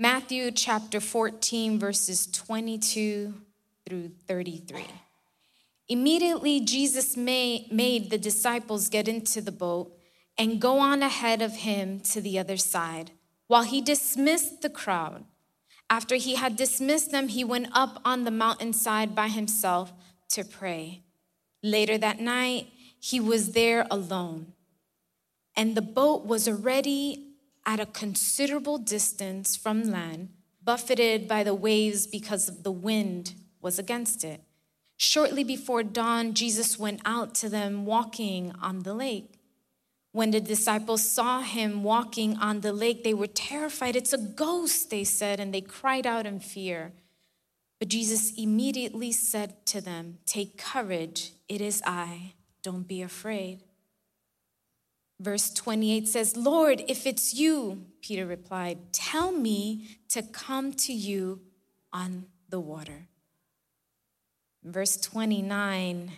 Matthew chapter 14, verses 22 through 33. Immediately, Jesus made the disciples get into the boat and go on ahead of him to the other side, while he dismissed the crowd. After he had dismissed them, he went up on the mountainside by himself to pray. Later that night, he was there alone, and the boat was already at a considerable distance from land, buffeted by the waves because the wind was against it. Shortly before dawn, Jesus went out to them walking on the lake. When the disciples saw him walking on the lake, they were terrified. It's a ghost, they said, and they cried out in fear. But Jesus immediately said to them, Take courage, it is I, don't be afraid. Verse 28 says, Lord, if it's you, Peter replied, tell me to come to you on the water. Verse 29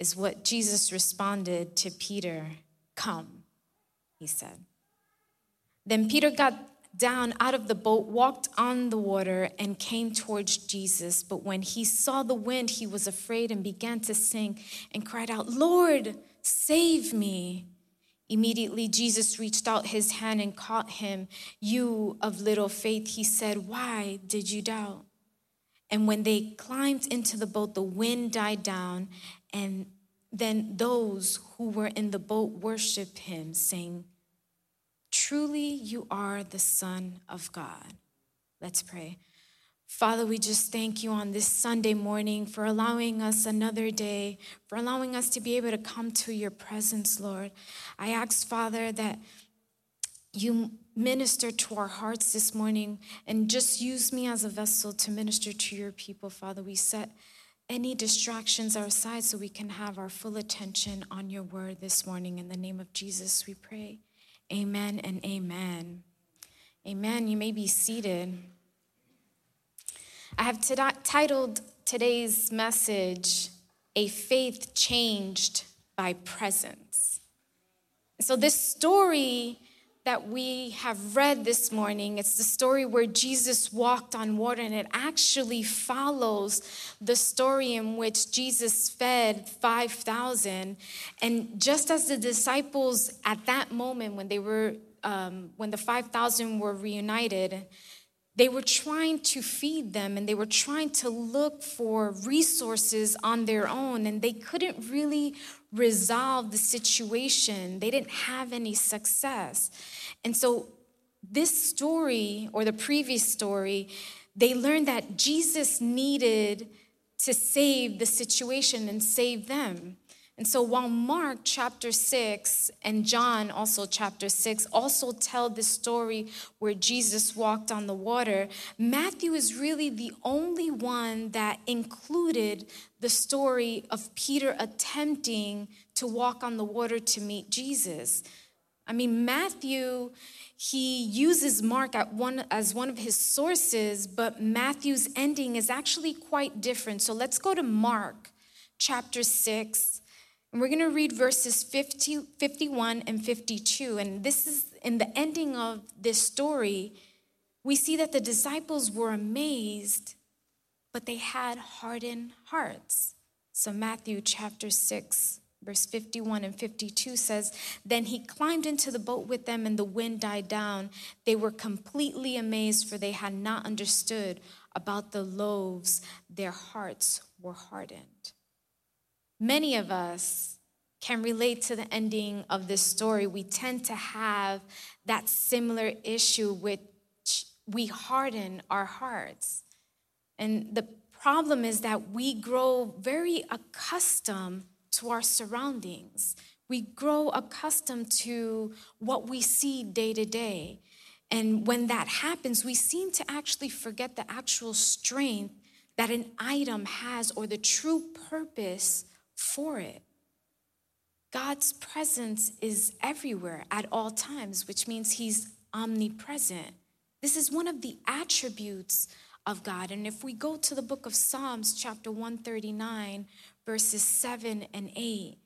is what Jesus responded to Peter Come, he said. Then Peter got down out of the boat, walked on the water, and came towards Jesus. But when he saw the wind, he was afraid and began to sink and cried out, Lord, save me. Immediately, Jesus reached out his hand and caught him. You of little faith, he said, Why did you doubt? And when they climbed into the boat, the wind died down, and then those who were in the boat worshiped him, saying, Truly, you are the Son of God. Let's pray. Father, we just thank you on this Sunday morning for allowing us another day, for allowing us to be able to come to your presence, Lord. I ask, Father, that you minister to our hearts this morning and just use me as a vessel to minister to your people, Father. We set any distractions aside so we can have our full attention on your word this morning. In the name of Jesus, we pray. Amen and amen. Amen. You may be seated. I have titled today's message, A Faith Changed by Presence. So, this story that we have read this morning. It's the story where Jesus walked on water, and it actually follows the story in which Jesus fed 5,000. And just as the disciples at that moment, when they were, um, when the 5,000 were reunited, they were trying to feed them and they were trying to look for resources on their own, and they couldn't really resolve the situation. They didn't have any success. And so, this story, or the previous story, they learned that Jesus needed to save the situation and save them. And so while Mark chapter 6 and John also chapter 6 also tell the story where Jesus walked on the water, Matthew is really the only one that included the story of Peter attempting to walk on the water to meet Jesus. I mean, Matthew, he uses Mark one, as one of his sources, but Matthew's ending is actually quite different. So let's go to Mark chapter 6 and we're going to read verses 50, 51 and 52. And this is in the ending of this story, we see that the disciples were amazed, but they had hardened hearts. So, Matthew chapter 6, verse 51 and 52 says, Then he climbed into the boat with them, and the wind died down. They were completely amazed, for they had not understood about the loaves. Their hearts were hardened. Many of us can relate to the ending of this story. We tend to have that similar issue which we harden our hearts. And the problem is that we grow very accustomed to our surroundings. We grow accustomed to what we see day to day. And when that happens, we seem to actually forget the actual strength that an item has or the true purpose for it. God's presence is everywhere at all times, which means He's omnipresent. This is one of the attributes of God. And if we go to the book of Psalms, chapter 139, verses 7 and 8,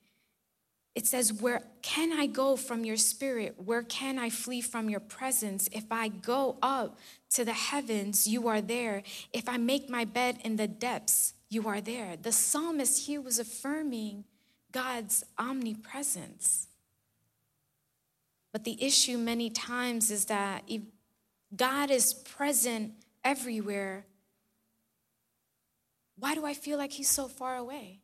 it says, Where can I go from your spirit? Where can I flee from your presence? If I go up to the heavens, you are there. If I make my bed in the depths, you are there. The psalmist here was affirming God's omnipresence. But the issue many times is that if God is present everywhere, why do I feel like he's so far away?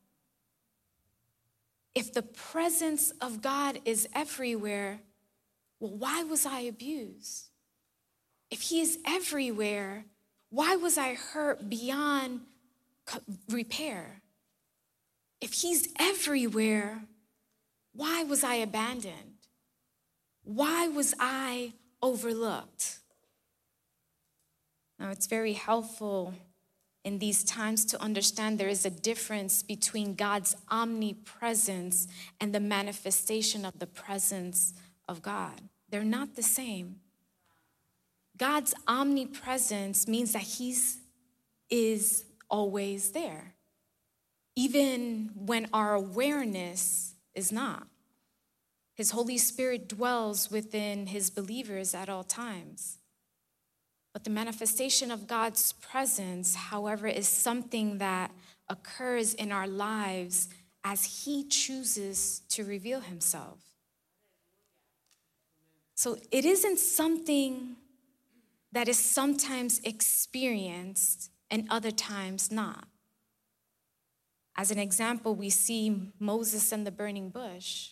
If the presence of God is everywhere, well, why was I abused? If He is everywhere, why was I hurt beyond repair? If He's everywhere, why was I abandoned? Why was I overlooked? Now, it's very helpful in these times to understand there is a difference between God's omnipresence and the manifestation of the presence of God. They're not the same. God's omnipresence means that He's is always there, even when our awareness is not. His Holy Spirit dwells within His believers at all times. But the manifestation of God's presence, however, is something that occurs in our lives as He chooses to reveal Himself. So it isn't something that is sometimes experienced and other times not. As an example, we see Moses and the burning bush,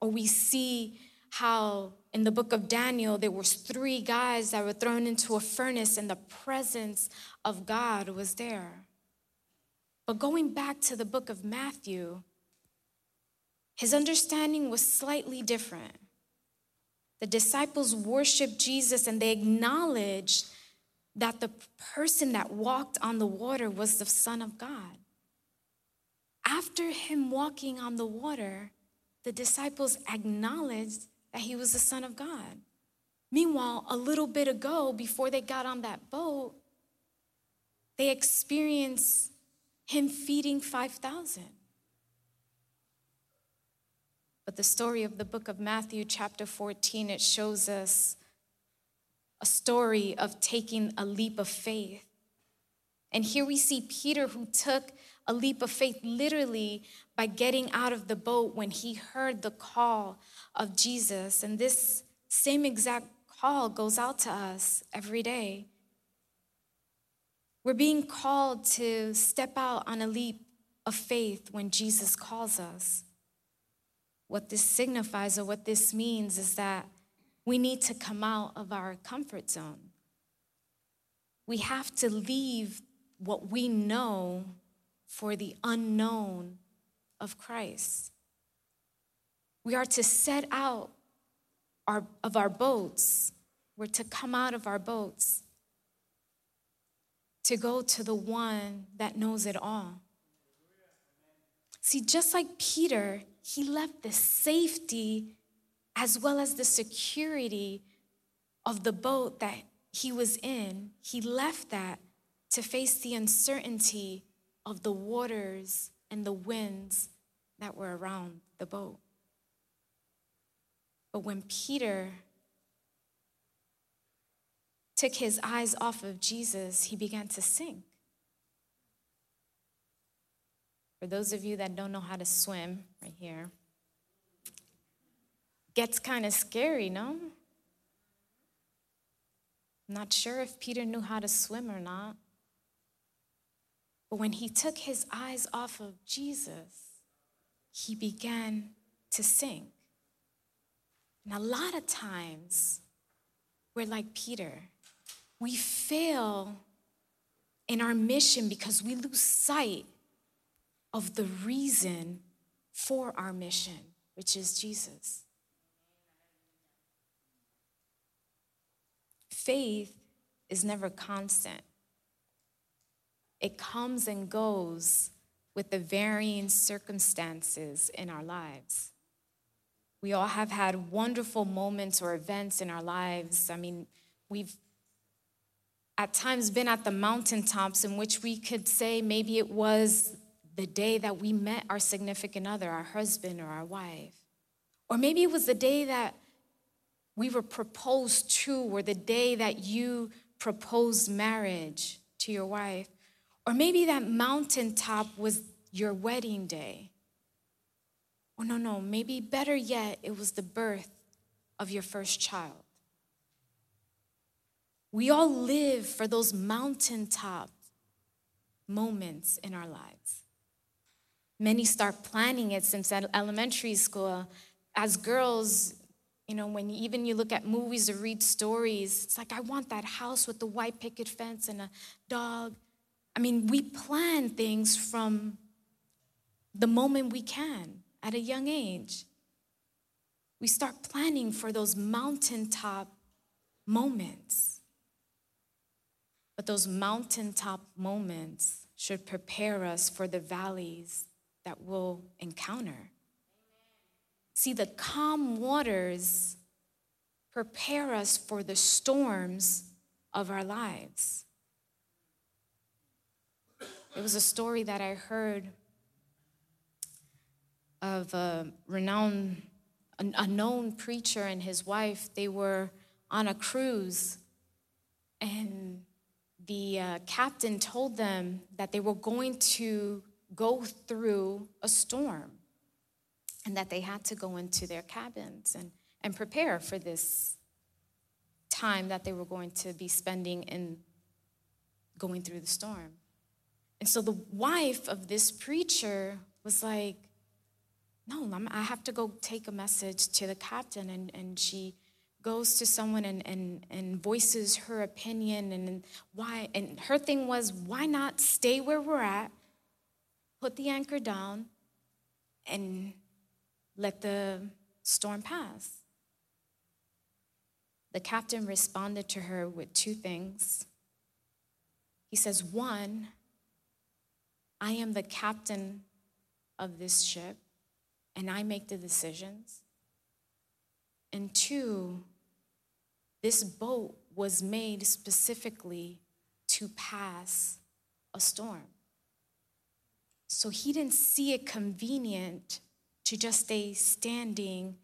or we see how in the book of Daniel there was three guys that were thrown into a furnace and the presence of God was there. But going back to the book of Matthew, his understanding was slightly different. The disciples worshiped Jesus and they acknowledged that the person that walked on the water was the Son of God. After him walking on the water, the disciples acknowledged that he was the Son of God. Meanwhile, a little bit ago, before they got on that boat, they experienced him feeding 5,000. But the story of the book of Matthew, chapter 14, it shows us a story of taking a leap of faith. And here we see Peter who took a leap of faith literally by getting out of the boat when he heard the call of Jesus. And this same exact call goes out to us every day. We're being called to step out on a leap of faith when Jesus calls us. What this signifies or what this means is that we need to come out of our comfort zone. We have to leave what we know for the unknown of Christ. We are to set out our, of our boats. We're to come out of our boats to go to the one that knows it all. See, just like Peter, he left the safety as well as the security of the boat that he was in. He left that to face the uncertainty of the waters and the winds that were around the boat. But when Peter took his eyes off of Jesus, he began to sink. For those of you that don't know how to swim, right here, gets kind of scary, no? Not sure if Peter knew how to swim or not. But when he took his eyes off of Jesus, he began to sink. And a lot of times, we're like Peter. We fail in our mission because we lose sight of the reason for our mission, which is Jesus. Faith is never constant it comes and goes with the varying circumstances in our lives. We all have had wonderful moments or events in our lives. I mean, we've at times been at the mountaintops in which we could say maybe it was the day that we met our significant other, our husband or our wife. Or maybe it was the day that we were proposed to, or the day that you proposed marriage to your wife. Or maybe that mountaintop was your wedding day. Or no, no, maybe better yet, it was the birth of your first child. We all live for those mountaintop moments in our lives. Many start planning it since elementary school. As girls, you know, when even you look at movies or read stories, it's like, I want that house with the white picket fence and a dog. I mean, we plan things from the moment we can at a young age. We start planning for those mountaintop moments. But those mountaintop moments should prepare us for the valleys that we'll encounter. See, the calm waters prepare us for the storms of our lives. It was a story that I heard of a renowned, a known preacher and his wife. They were on a cruise, and the uh, captain told them that they were going to go through a storm and that they had to go into their cabins and, and prepare for this time that they were going to be spending in going through the storm. And so the wife of this preacher was like, No, I have to go take a message to the captain. And, and she goes to someone and, and, and voices her opinion and why. And her thing was, Why not stay where we're at, put the anchor down, and let the storm pass. The captain responded to her with two things. He says, One, I am the captain of this ship, and I make the decisions. And two, this boat was made specifically to pass a storm. So he didn't see it convenient to just stay standing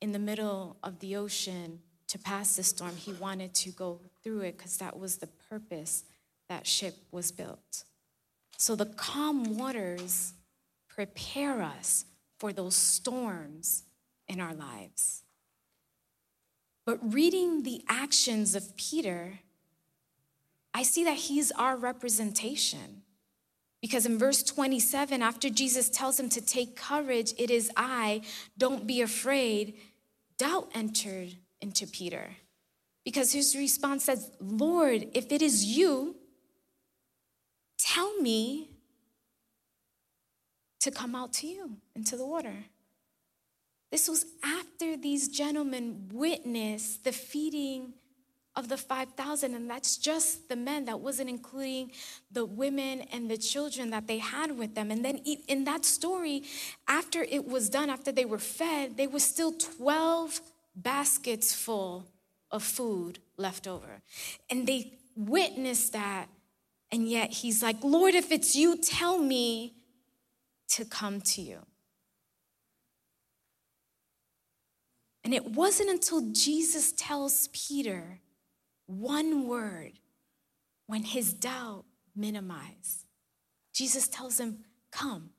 in the middle of the ocean to pass the storm. He wanted to go through it because that was the purpose that ship was built. So the calm waters prepare us for those storms in our lives. But reading the actions of Peter, I see that he's our representation. Because in verse 27, after Jesus tells him to take courage, it is I, don't be afraid, doubt entered into Peter. Because his response says, Lord, if it is you, tell me to come out to you into the water. This was after these gentlemen witnessed the feeding of the 5,000, and that's just the men. That wasn't including the women and the children that they had with them. And then in that story, after it was done, after they were fed, there was still 12 baskets full of food left over. And they witnessed that, and yet he's like, Lord, if it's you, tell me to come to you. And it wasn't until Jesus tells Peter, one word when his doubt minimized. Jesus tells him, Come.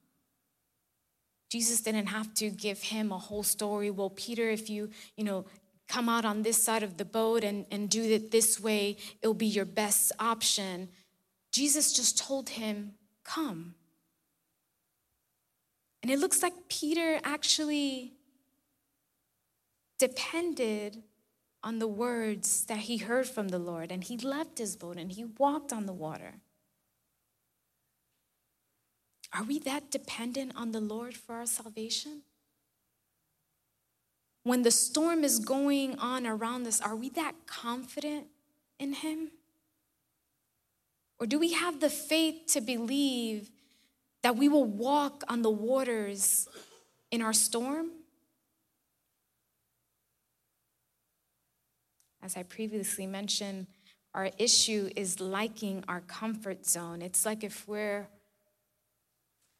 Jesus didn't have to give him a whole story. Well, Peter, if you, you know, come out on this side of the boat and, and do it this way, it'll be your best option. Jesus just told him, Come. And it looks like Peter actually depended on the words that he heard from the Lord, and he left his boat and he walked on the water. Are we that dependent on the Lord for our salvation? When the storm is going on around us, are we that confident in Him? Or do we have the faith to believe that we will walk on the waters in our storm? As I previously mentioned, our issue is liking our comfort zone. It's like if we're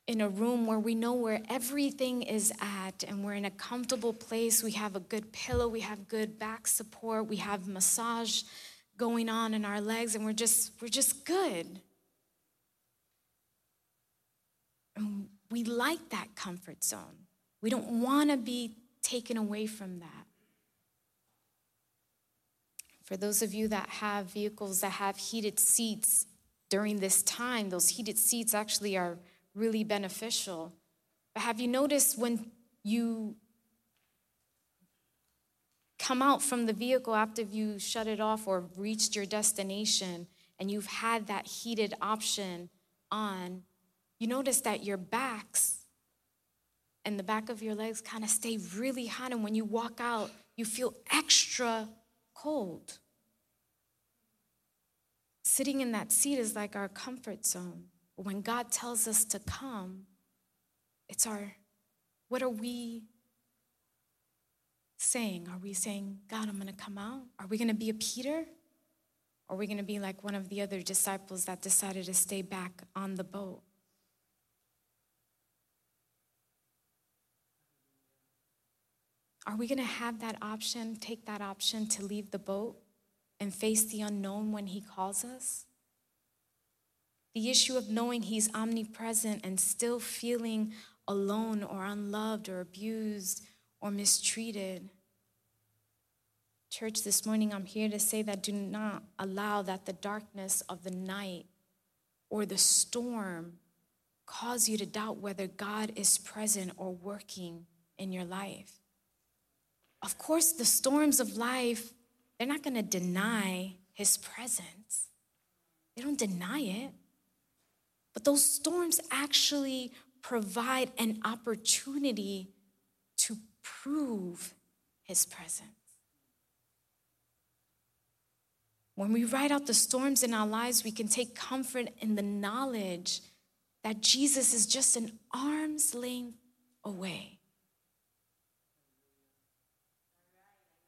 in a room where we know where everything is at and we're in a comfortable place. We have a good pillow, we have good back support, we have massage going on in our legs, and we're just we're just good. And we like that comfort zone. We don't want to be taken away from that. For those of you that have vehicles that have heated seats during this time, those heated seats actually are really beneficial. But have you noticed when you come out from the vehicle after you shut it off or reached your destination and you've had that heated option on, you notice that your backs and the back of your legs kind of stay really hot. And when you walk out, you feel extra cold. Sitting in that seat is like our comfort zone. When God tells us to come, it's our, what are we saying? Are we saying, God, I'm going to come out? Are we going to be a Peter? Or are we going to be like one of the other disciples that decided to stay back on the boat? Are we going to have that option, take that option to leave the boat and face the unknown when He calls us? The issue of knowing He's omnipresent and still feeling alone or unloved or abused or mistreated. Church, this morning I'm here to say that do not allow that the darkness of the night or the storm cause you to doubt whether God is present or working in your life. Of course, the storms of life, they're not going to deny his presence. They don't deny it. But those storms actually provide an opportunity to prove his presence. When we ride out the storms in our lives, we can take comfort in the knowledge that Jesus is just an arm's length away.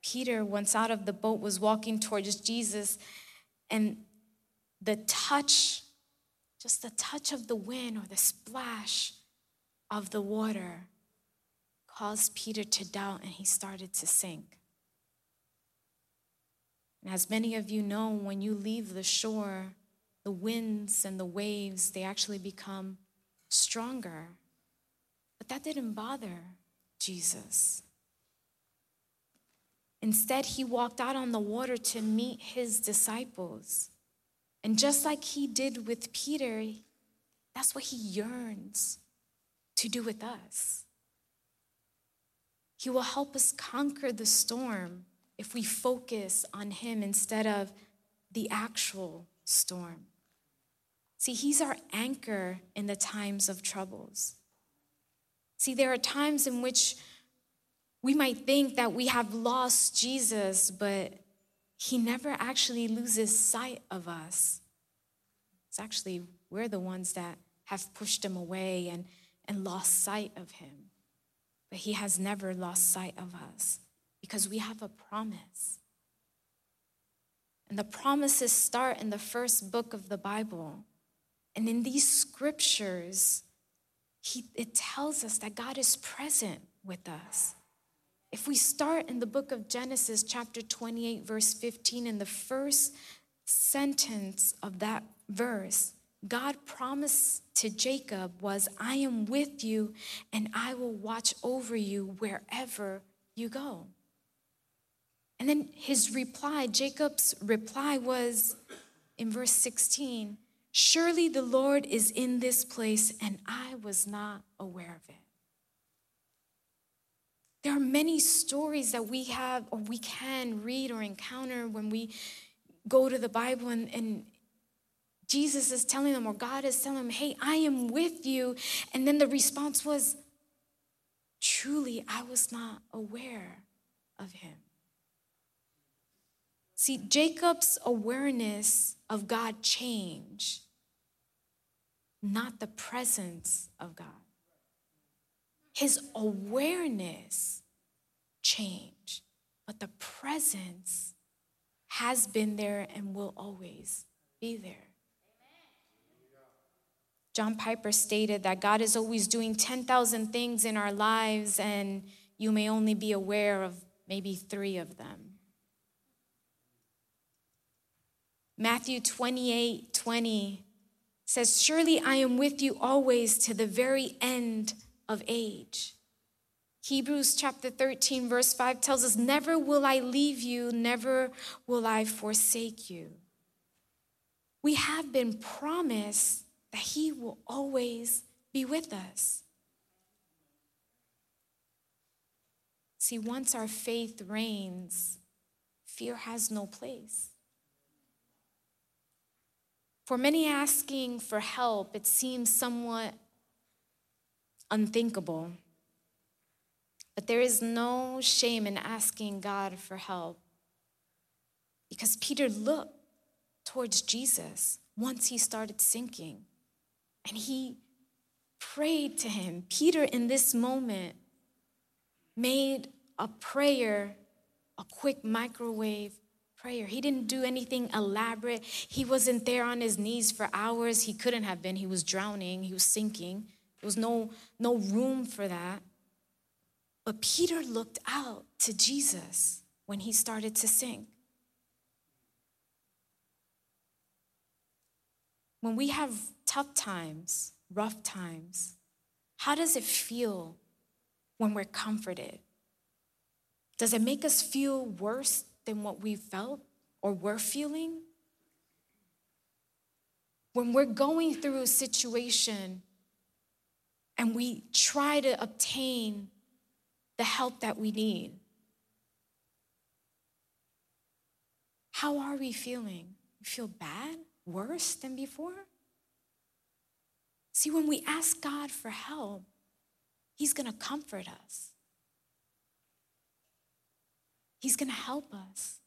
Peter, once out of the boat, was walking towards Jesus, and the touch, just the touch of the wind or the splash of the water, caused Peter to doubt and he started to sink. And as many of you know, when you leave the shore, the winds and the waves, they actually become stronger. But that didn't bother Jesus. Instead, he walked out on the water to meet his disciples. And just like he did with Peter, that's what he yearns to do with us. He will help us conquer the storm if we focus on him instead of the actual storm. See, he's our anchor in the times of troubles. See, there are times in which we might think that we have lost Jesus, but he never actually loses sight of us. It's actually, we're the ones that have pushed him away and, and lost sight of him. But he has never lost sight of us because we have a promise. And the promises start in the first book of the Bible. And in these scriptures, he, it tells us that God is present with us. If we start in the book of Genesis, chapter 28, verse 15, in the first sentence of that verse, God promised to Jacob was, I am with you and I will watch over you wherever you go. And then his reply, Jacob's reply was in verse 16 Surely the Lord is in this place, and I was not aware of it. There are many stories that we have or we can read or encounter when we go to the Bible and, and Jesus is telling them, or God is telling them, hey, I am with you. And then the response was, truly, I was not aware of him. See, Jacob's awareness of God changed, not the presence of God his awareness changed, but the presence has been there and will always be there. John Piper stated that God is always doing 10,000 things in our lives, and you may only be aware of maybe three of them. Matthew 28 20 says, Surely I am with you always to the very end of age. Hebrews chapter 13, verse 5 tells us, Never will I leave you, never will I forsake you. We have been promised that He will always be with us. See, once our faith reigns, fear has no place. For many asking for help, it seems somewhat unthinkable. But there is no shame in asking God for help because Peter looked towards Jesus once he started sinking and he prayed to him. Peter, in this moment, made a prayer, a quick microwave prayer. He didn't do anything elaborate. He wasn't there on his knees for hours. He couldn't have been. He was drowning, he was sinking. There was no, no room for that. But Peter looked out to Jesus when he started to sink. When we have tough times, rough times, how does it feel when we're comforted? Does it make us feel worse than what we felt or were feeling? When we're going through a situation and we try to obtain the help that we need, how are we feeling? We feel bad, worse than before? See, when we ask God for help, He's gonna comfort us. He's going to help us.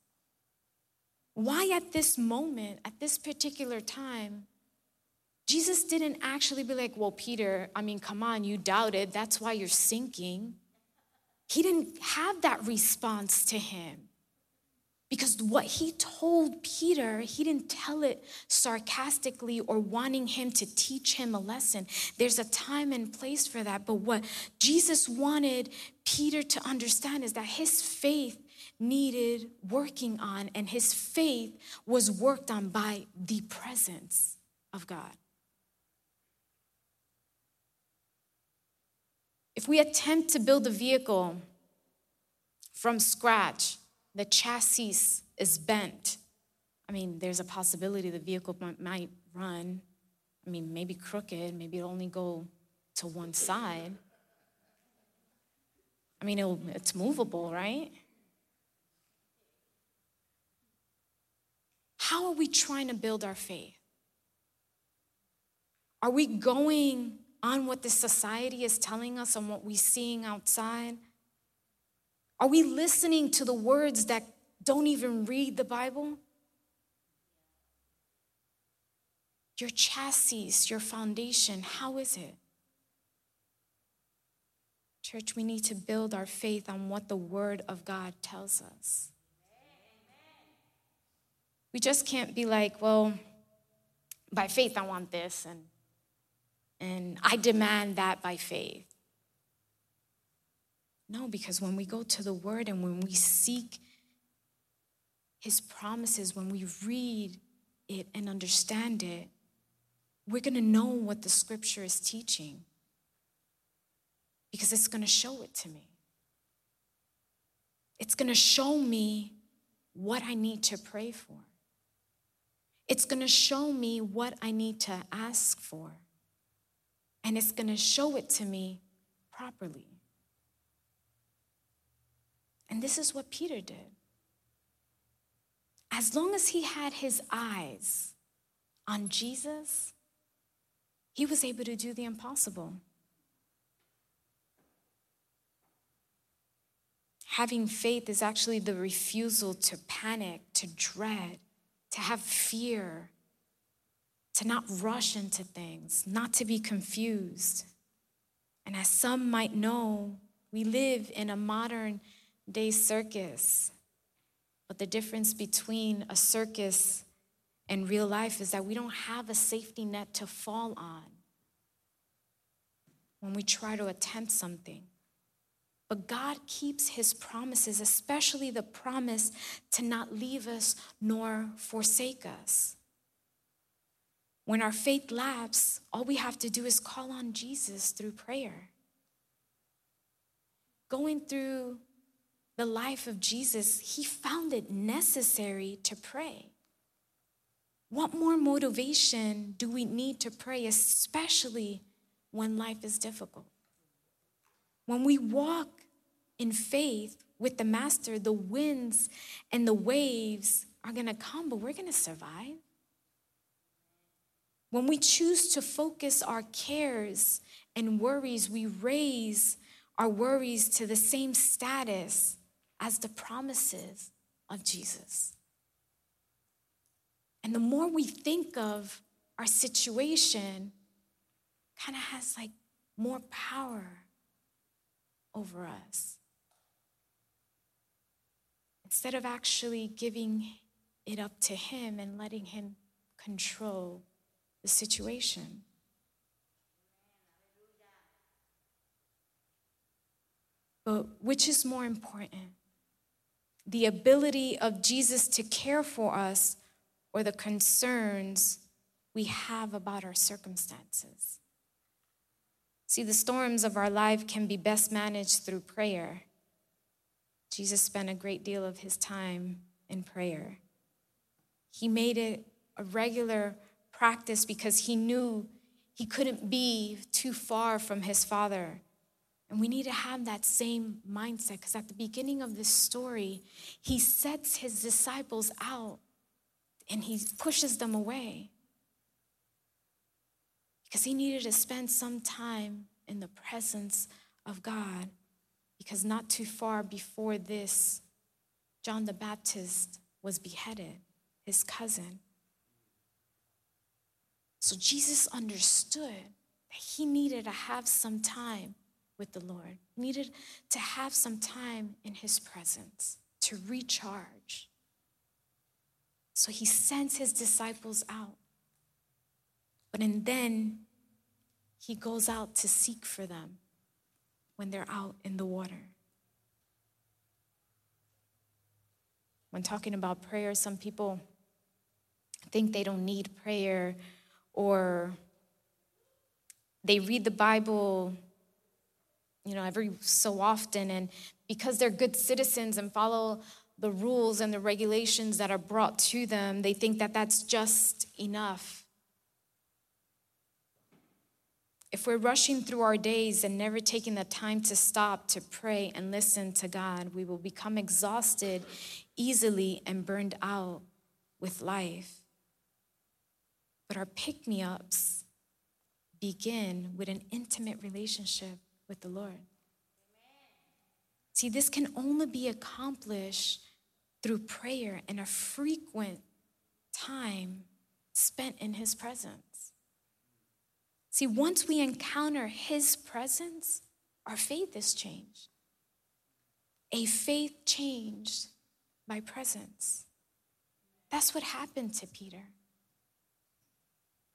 Why at this moment, at this particular time, Jesus didn't actually be like, Well, Peter, I mean, come on, you doubted. That's why you're sinking. He didn't have that response to him. Because what he told Peter, he didn't tell it sarcastically or wanting him to teach him a lesson. There's a time and place for that. But what Jesus wanted Peter to understand is that his faith needed working on, and his faith was worked on by the presence of God. If we attempt to build a vehicle from scratch, the chassis is bent. I mean, there's a possibility the vehicle might run. I mean, maybe crooked, maybe it'll only go to one side. I mean, it's movable, right? How are we trying to build our faith? Are we going on what the society is telling us and what we're seeing outside? Are we listening to the words that don't even read the Bible? Your chassis, your foundation, how is it? Church, we need to build our faith on what the Word of God tells us. We just can't be like, well, by faith I want this and and I demand that by faith. No, because when we go to the word and when we seek his promises, when we read it and understand it, we're going to know what the scripture is teaching because it's going to show it to me. It's going to show me what I need to pray for. It's going to show me what I need to ask for. And it's going to show it to me properly. And this is what Peter did. As long as he had his eyes on Jesus, he was able to do the impossible. Having faith is actually the refusal to panic, to dread, to have fear, to not rush into things, not to be confused. And as some might know, we live in a modern day circus. But the difference between a circus and real life is that we don't have a safety net to fall on. when we try to attempt something. But God keeps his promises, especially the promise to not leave us nor forsake us. When our faith lapses, all we have to do is call on Jesus through prayer. Going through the life of Jesus, he found it necessary to pray. What more motivation do we need to pray, especially when life is difficult? When we walk in faith with the Master, the winds and the waves are going to come, but we're going to survive. When we choose to focus our cares and worries, we raise our worries to the same status as the promises of Jesus. And the more we think of our situation, kind of has like more power over us. Instead of actually giving it up to Him and letting Him control the situation. But which is more important? The ability of Jesus to care for us or the concerns we have about our circumstances? See, the storms of our life can be best managed through prayer. Jesus spent a great deal of his time in prayer. He made it a regular practice because he knew he couldn't be too far from his father. And we need to have that same mindset because at the beginning of this story, he sets his disciples out and he pushes them away because he needed to spend some time in the presence of God. Because not too far before this, John the Baptist was beheaded, his cousin. So Jesus understood that he needed to have some time with the Lord, needed to have some time in his presence to recharge. So he sends his disciples out. But and then he goes out to seek for them when they're out in the water. When talking about prayer, some people think they don't need prayer or they read the Bible you know every so often and because they're good citizens and follow the rules and the regulations that are brought to them they think that that's just enough If we're rushing through our days and never taking the time to stop to pray and listen to God, we will become exhausted easily and burned out with life. But our pick me ups begin with an intimate relationship with the Lord. See, this can only be accomplished through prayer and a frequent time spent in His presence. See, once we encounter His presence, our faith is changed. A faith changed by presence. That's what happened to Peter.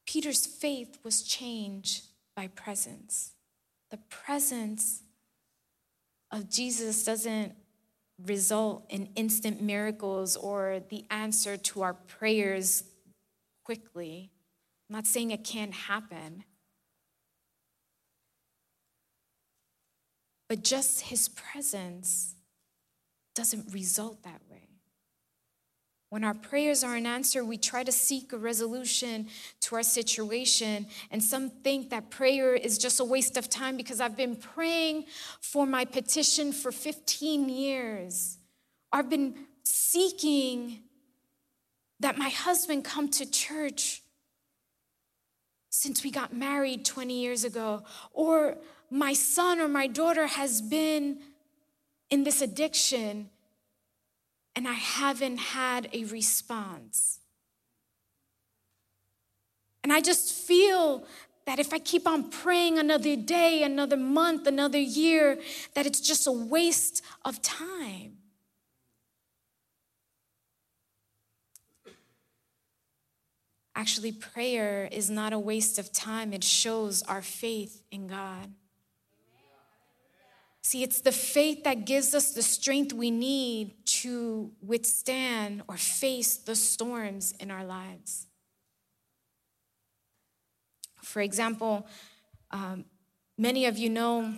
Peter's faith was changed by presence. The presence of Jesus doesn't result in instant miracles or the answer to our prayers quickly. I'm not saying it can't happen, But just his presence doesn't result that way. When our prayers are unanswered, we try to seek a resolution to our situation. And some think that prayer is just a waste of time because I've been praying for my petition for 15 years. I've been seeking that my husband come to church since we got married 20 years ago. Or my son or my daughter has been in this addiction and I haven't had a response. And I just feel that if I keep on praying another day, another month, another year, that it's just a waste of time. Actually, prayer is not a waste of time, it shows our faith in God. See, it's the faith that gives us the strength we need to withstand or face the storms in our lives. For example, um, many of you know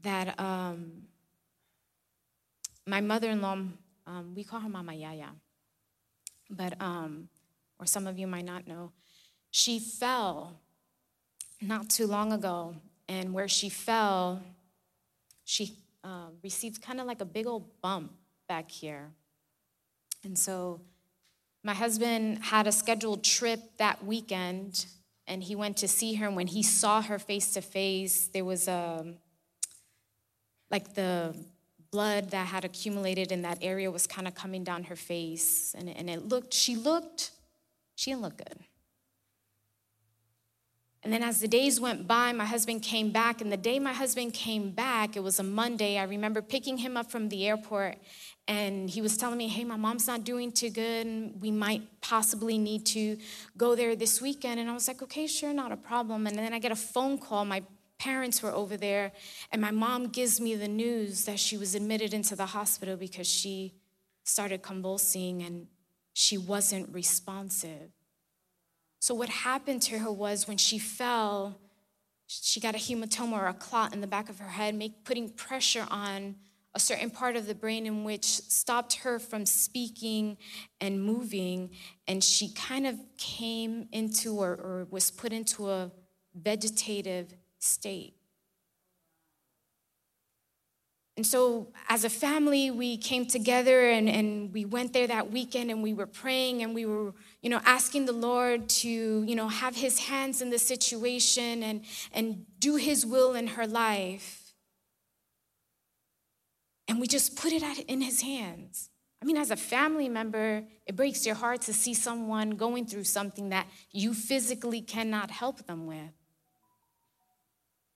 that um, my mother in law, um, we call her Mama Yaya, but, um, or some of you might not know, she fell not too long ago, and where she fell, she uh, received kind of like a big old bump back here. And so my husband had a scheduled trip that weekend, and he went to see her. And when he saw her face to face, there was a um, like the blood that had accumulated in that area was kind of coming down her face. And, and it looked, she looked, she didn't look good. And then as the days went by, my husband came back. And the day my husband came back, it was a Monday. I remember picking him up from the airport, and he was telling me, Hey, my mom's not doing too good. And we might possibly need to go there this weekend. And I was like, Okay, sure, not a problem. And then I get a phone call. My parents were over there, and my mom gives me the news that she was admitted into the hospital because she started convulsing and she wasn't responsive. So, what happened to her was when she fell, she got a hematoma or a clot in the back of her head, make, putting pressure on a certain part of the brain in which stopped her from speaking and moving. And she kind of came into or, or was put into a vegetative state. And so, as a family, we came together and, and we went there that weekend and we were praying and we were, you know, asking the Lord to, you know, have his hands in the situation and, and do his will in her life. And we just put it in his hands. I mean, as a family member, it breaks your heart to see someone going through something that you physically cannot help them with.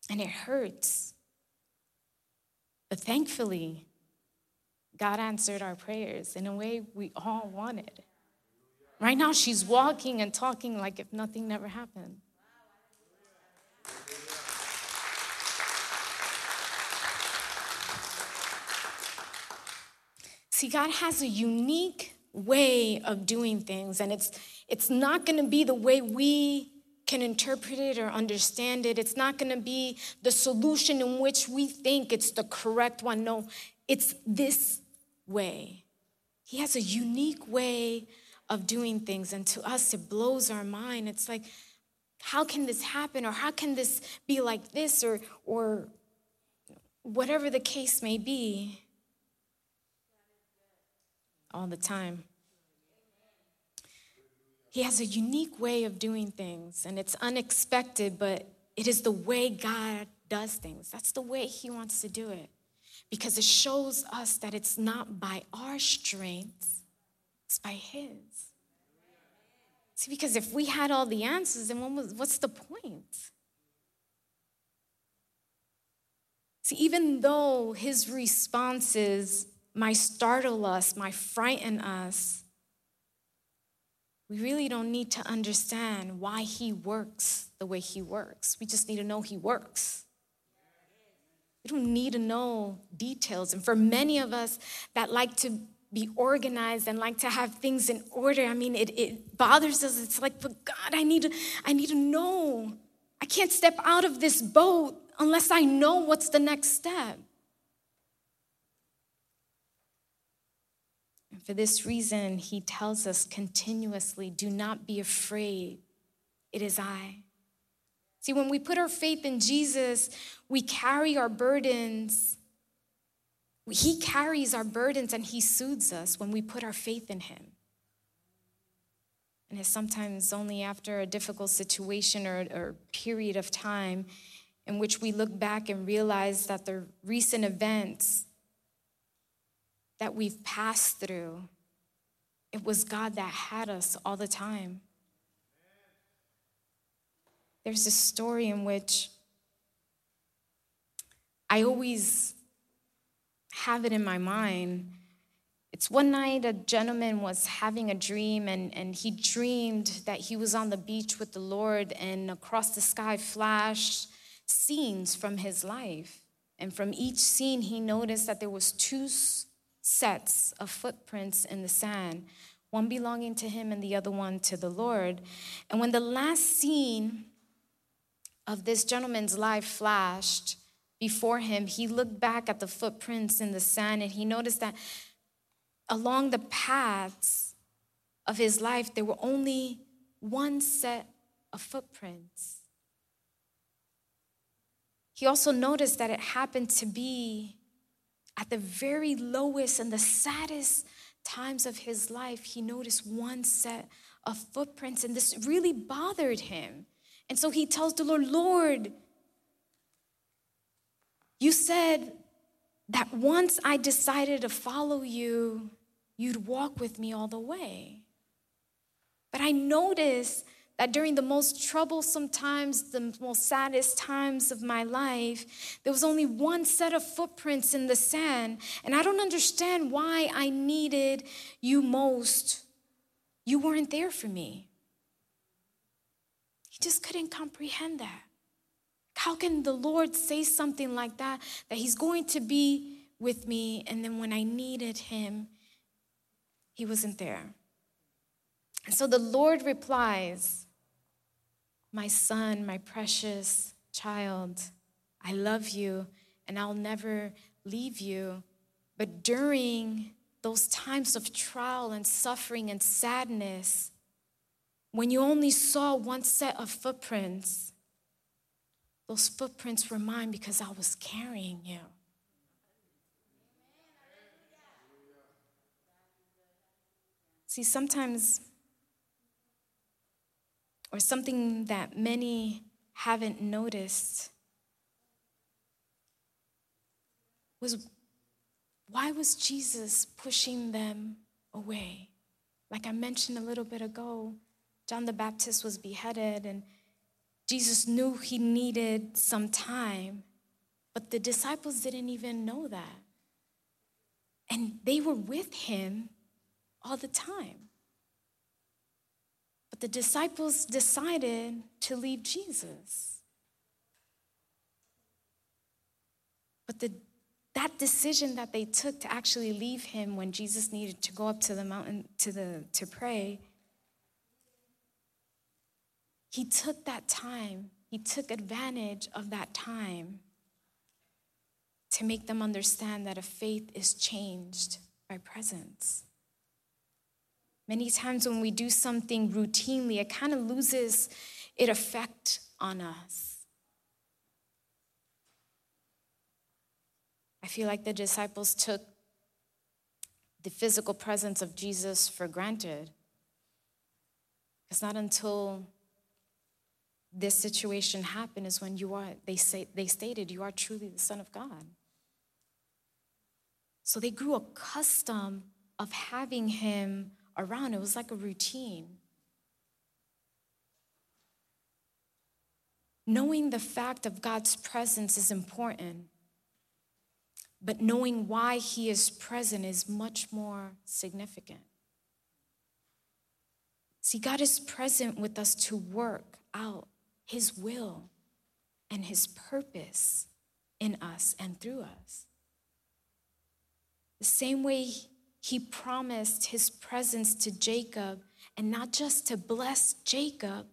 And it hurts. But thankfully, God answered our prayers in a way we all wanted. Right now, she's walking and talking like if nothing never happened. See, God has a unique way of doing things, and it's, it's not gonna be the way we can interpret it or understand it. It's not going to be the solution in which we think it's the correct one. No, it's this way. He has a unique way of doing things, and to us, it blows our mind. It's like, how can this happen? Or how can this be like this? Or, or whatever the case may be. All the time. He has a unique way of doing things, and it's unexpected, but it is the way God does things. That's the way He wants to do it. Because it shows us that it's not by our strength, it's by His. See, because if we had all the answers, then what's the point? See, even though His responses might startle us, might frighten us, we really don't need to understand why he works the way he works. We just need to know he works. We don't need to know details. And for many of us that like to be organized and like to have things in order, I mean, it, it bothers us. It's like, but God, I need to, I need to know. I can't step out of this boat unless I know what's the next step. For this reason, he tells us continuously do not be afraid. It is I. See, when we put our faith in Jesus, we carry our burdens. He carries our burdens and he soothes us when we put our faith in him. And it's sometimes only after a difficult situation or, or period of time in which we look back and realize that the recent events that we've passed through, it was God that had us all the time. There's a story in which I always have it in my mind. It's one night a gentleman was having a dream, and, and he dreamed that he was on the beach with the Lord, and across the sky flashed scenes from his life. And from each scene, he noticed that there was two sets of footprints in the sand, one belonging to him and the other one to the Lord. And when the last scene of this gentleman's life flashed before him, he looked back at the footprints in the sand and he noticed that along the paths of his life, there were only one set of footprints. He also noticed that it happened to be at the very lowest and the saddest times of his life, he noticed one set of footprints, and this really bothered him. And so he tells the Lord, Lord, you said that once I decided to follow you, you'd walk with me all the way. But I noticed that during the most troublesome times, the most saddest times of my life, there was only one set of footprints in the sand. And I don't understand why I needed you most. You weren't there for me. He just couldn't comprehend that. How can the Lord say something like that? That He's going to be with me, and then when I needed Him, He wasn't there. And so the Lord replies, my son, my precious child, I love you and I'll never leave you. But during those times of trial and suffering and sadness, when you only saw one set of footprints, those footprints were mine because I was carrying you. See, sometimes or something that many haven't noticed was why was Jesus pushing them away? Like I mentioned a little bit ago, John the Baptist was beheaded, and Jesus knew he needed some time, but the disciples didn't even know that. And they were with him all the time the disciples decided to leave Jesus. But the, that decision that they took to actually leave him when Jesus needed to go up to the mountain to, the, to pray, he took that time, he took advantage of that time to make them understand that a faith is changed by presence. Many times when we do something routinely, it kind of loses its effect on us. I feel like the disciples took the physical presence of Jesus for granted. It's not until this situation happened is when you are, they say they stated, you are truly the Son of God. So they grew accustomed of having him around. It was like a routine. Knowing the fact of God's presence is important, but knowing why He is present is much more significant. See, God is present with us to work out His will and His purpose in us and through us. The same way he promised his presence to Jacob, and not just to bless Jacob,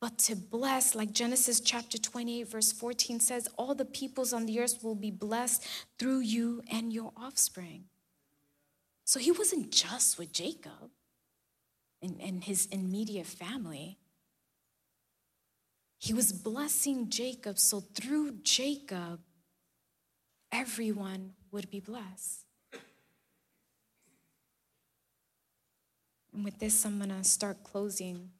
but to bless, like Genesis chapter 28, verse 14 says, all the peoples on the earth will be blessed through you and your offspring. So he wasn't just with Jacob and, and his immediate family. He was blessing Jacob, so through Jacob, everyone would be blessed. And with this, I'm going to start closing.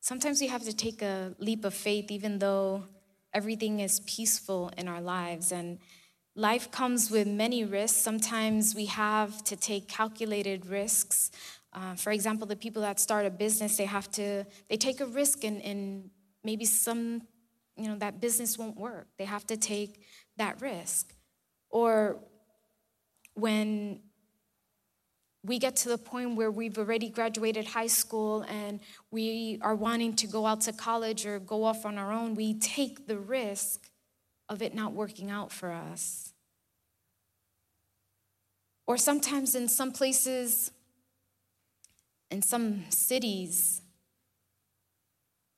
Sometimes we have to take a leap of faith, even though everything is peaceful in our lives. And life comes with many risks. Sometimes we have to take calculated risks. Uh, for example, the people that start a business, they have to, they take a risk and, and maybe some, you know, that business won't work. They have to take that risk. Or when we get to the point where we've already graduated high school and we are wanting to go out to college or go off on our own, we take the risk of it not working out for us. Or sometimes in some places, in some cities,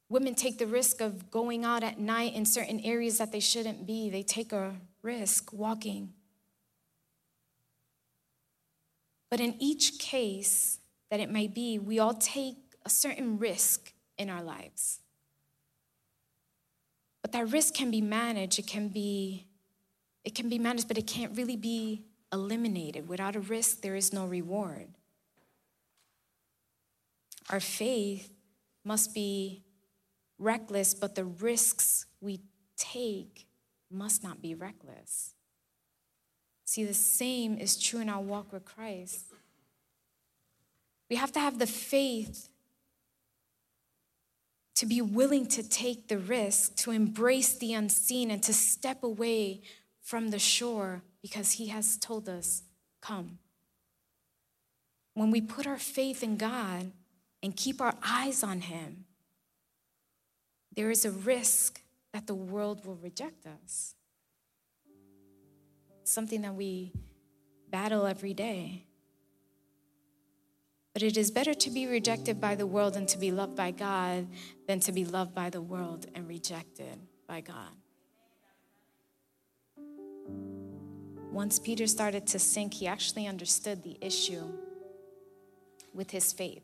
women take the risk of going out at night in certain areas that they shouldn't be. They take a risk walking. But in each case that it may be, we all take a certain risk in our lives. But that risk can be managed. It can be, it can be managed, but it can't really be eliminated. Without a risk, there is no reward. Our faith must be reckless, but the risks we take must not be reckless. See, the same is true in our walk with Christ. We have to have the faith to be willing to take the risk, to embrace the unseen, and to step away from the shore because He has told us, Come. When we put our faith in God and keep our eyes on Him, there is a risk that the world will reject us. Something that we battle every day. But it is better to be rejected by the world and to be loved by God than to be loved by the world and rejected by God. Once Peter started to sink, he actually understood the issue with his faith.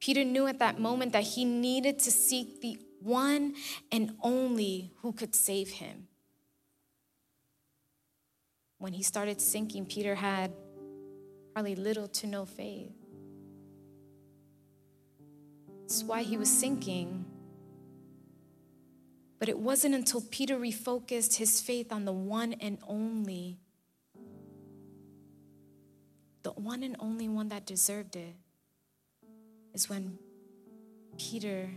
Peter knew at that moment that he needed to seek the one and only who could save him. When he started sinking, Peter had hardly little to no faith. That's why he was sinking. But it wasn't until Peter refocused his faith on the one and only, the one and only one that deserved it, is when Peter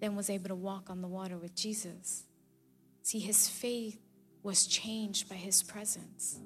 then was able to walk on the water with Jesus. See, his faith was changed by his presence.